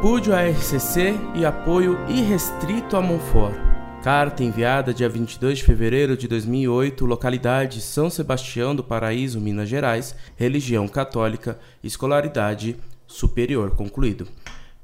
RCC e apoio irrestrito a Monfort. Carta enviada dia 22 de fevereiro de 2008, localidade São Sebastião do Paraíso, Minas Gerais, religião católica, escolaridade superior concluído.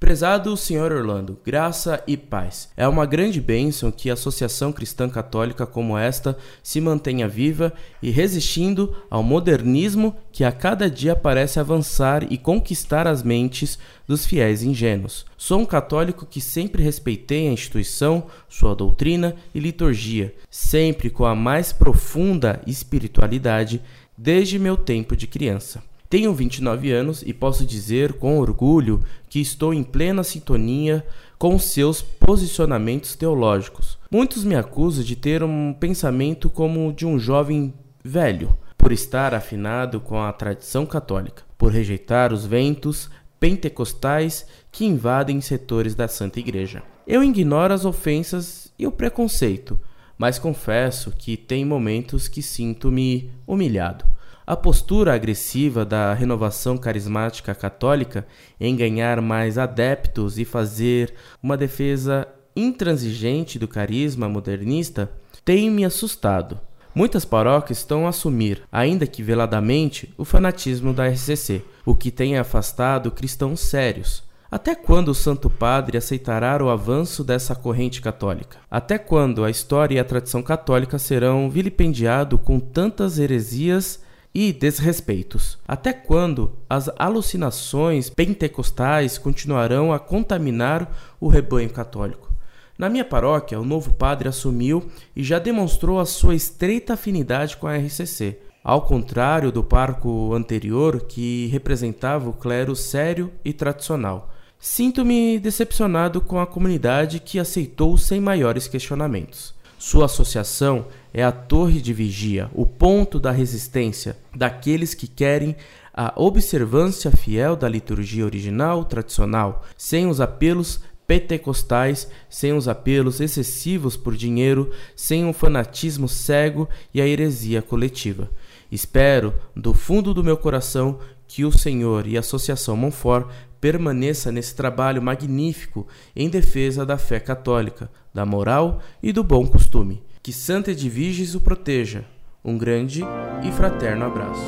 Prezado Senhor Orlando, graça e paz. É uma grande bênção que a Associação Cristã Católica como esta se mantenha viva e resistindo ao modernismo que a cada dia parece avançar e conquistar as mentes dos fiéis ingênuos. Sou um católico que sempre respeitei a instituição, sua doutrina e liturgia, sempre com a mais profunda espiritualidade desde meu tempo de criança. Tenho 29 anos e posso dizer com orgulho que estou em plena sintonia com seus posicionamentos teológicos. Muitos me acusam de ter um pensamento como de um jovem velho, por estar afinado com a tradição católica, por rejeitar os ventos pentecostais que invadem setores da Santa Igreja. Eu ignoro as ofensas e o preconceito, mas confesso que tem momentos que sinto-me humilhado. A postura agressiva da renovação carismática católica em ganhar mais adeptos e fazer uma defesa intransigente do carisma modernista tem me assustado. Muitas paróquias estão a assumir, ainda que veladamente, o fanatismo da RCC, o que tem afastado cristãos sérios. Até quando o Santo Padre aceitará o avanço dessa corrente católica? Até quando a história e a tradição católica serão vilipendiados com tantas heresias e desrespeitos. Até quando as alucinações pentecostais continuarão a contaminar o rebanho católico? Na minha paróquia, o novo padre assumiu e já demonstrou a sua estreita afinidade com a RCC, ao contrário do parco anterior que representava o clero sério e tradicional. Sinto-me decepcionado com a comunidade que aceitou sem maiores questionamentos. Sua associação é a torre de vigia, o ponto da resistência daqueles que querem a observância fiel da liturgia original tradicional, sem os apelos pentecostais, sem os apelos excessivos por dinheiro, sem o um fanatismo cego e a heresia coletiva. Espero, do fundo do meu coração, que o Senhor e a Associação Monfort permaneça nesse trabalho magnífico em defesa da fé católica, da moral e do bom costume. Que Santa Edviges o proteja. Um grande e fraterno abraço.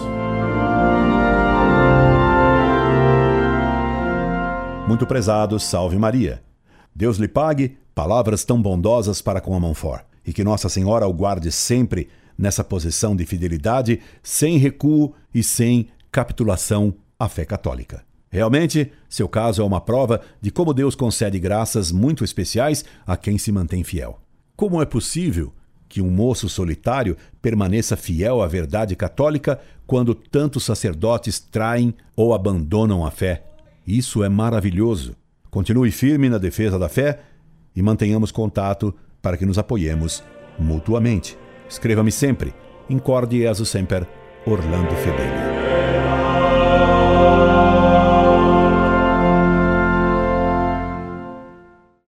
Muito prezado, salve Maria. Deus lhe pague palavras tão bondosas para com a Monfort e que Nossa Senhora o guarde sempre nessa posição de fidelidade, sem recuo e sem capitulação à fé católica. Realmente, seu caso é uma prova de como Deus concede graças muito especiais a quem se mantém fiel. Como é possível que um moço solitário permaneça fiel à verdade católica quando tantos sacerdotes traem ou abandonam a fé. Isso é maravilhoso. Continue firme na defesa da fé e mantenhamos contato para que nos apoiemos mutuamente. Escreva-me sempre. Incorde Jesus Semper, Orlando Fedeli.